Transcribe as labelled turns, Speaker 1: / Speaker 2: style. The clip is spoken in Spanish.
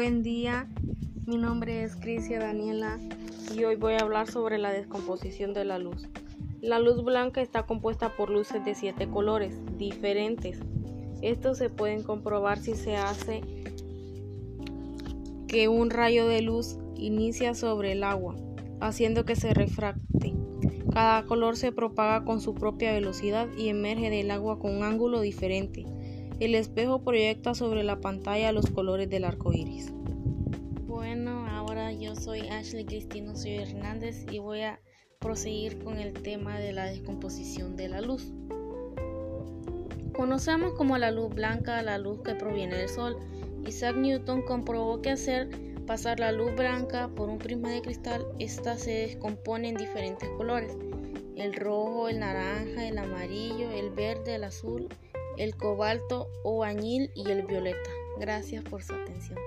Speaker 1: Buen día, mi nombre es Crisia Daniela y hoy voy a hablar sobre la descomposición de la luz. La luz blanca está compuesta por luces de siete colores diferentes. Estos se pueden comprobar si se hace que un rayo de luz inicia sobre el agua, haciendo que se refracte. Cada color se propaga con su propia velocidad y emerge del agua con un ángulo diferente. El espejo proyecta sobre la pantalla los colores del arco iris.
Speaker 2: Bueno, ahora yo soy Ashley Cristino soy Hernández y voy a proseguir con el tema de la descomposición de la luz. Conocemos como la luz blanca la luz que proviene del sol. Isaac Newton comprobó que hacer pasar la luz blanca por un prisma de cristal, ésta se descompone en diferentes colores. El rojo, el naranja, el amarillo, el verde, el azul, el cobalto o añil y el violeta. Gracias por su atención.